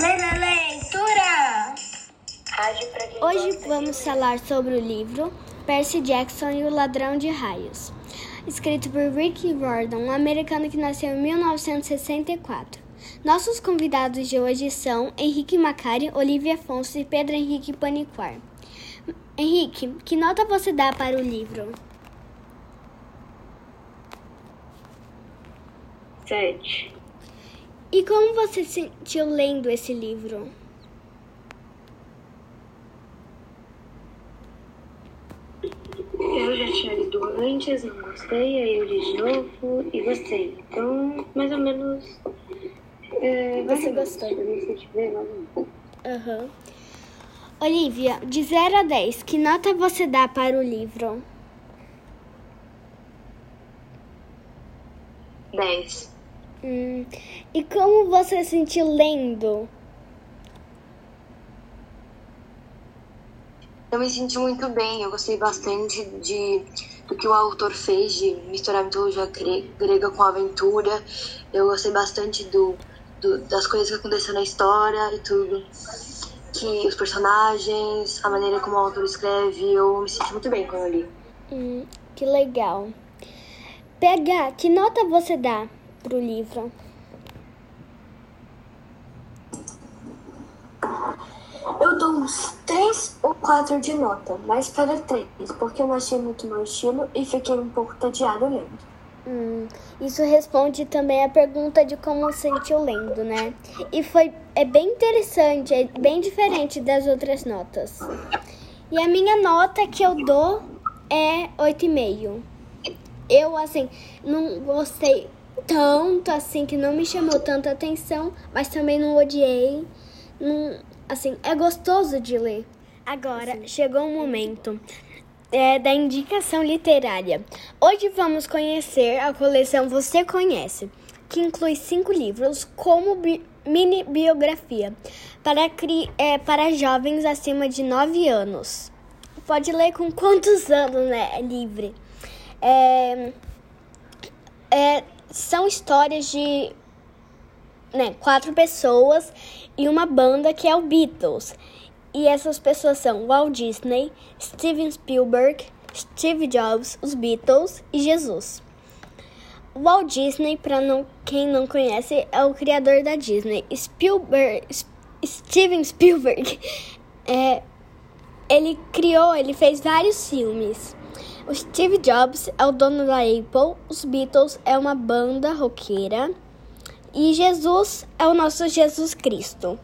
Leitura! Hoje vamos falar sobre o livro Percy Jackson e o Ladrão de Raios, escrito por Rick Riordan, um americano que nasceu em 1964. Nossos convidados de hoje são Henrique Macari, Olivia Afonso e Pedro Henrique Paniquar. Henrique, que nota você dá para o livro? Sete. E como você se sentiu lendo esse livro? Eu já tinha lido antes, não gostei, aí eu li de novo e gostei. Então, mais ou menos. É, Você gostou? Aham. Olivia, de 0 a 10, que nota você dá para o livro? Dez. Hum, e como você se sentiu lendo? Eu me senti muito bem, eu gostei bastante de, do que o autor fez, de misturar mitologia gre- grega com aventura. Eu gostei bastante do, do- das coisas que aconteceram na história e tudo. Que os personagens, a maneira como o autor escreve, eu me senti muito bem quando eu li. Hum, que legal. PH, que nota você dá pro livro? Eu dou uns 3 ou 4 de nota, mais para 3, porque eu achei muito meu estilo e fiquei um pouco tediado lendo. Hum, isso responde também a pergunta de como sentiu lendo, né? E foi é bem interessante, é bem diferente das outras notas. E a minha nota que eu dou é 8,5. Eu, assim, não gostei tanto, assim, que não me chamou tanta atenção, mas também não odiei. Não, assim, é gostoso de ler. Agora, chegou o momento é, da indicação literária. Hoje vamos conhecer a coleção Você Conhece, que inclui cinco livros como bi- mini biografia para, cri- é, para jovens acima de 9 anos. Pode ler com quantos anos, né? É livre. É, é, são histórias de né, quatro pessoas e uma banda que é o Beatles. E essas pessoas são Walt Disney, Steven Spielberg, Steve Jobs, os Beatles e Jesus. Walt Disney, para não, quem não conhece, é o criador da Disney. Spielberg, Steven Spielberg, é, ele criou, ele fez vários filmes. O Steve Jobs é o dono da Apple, os Beatles é uma banda roqueira e Jesus é o nosso Jesus Cristo.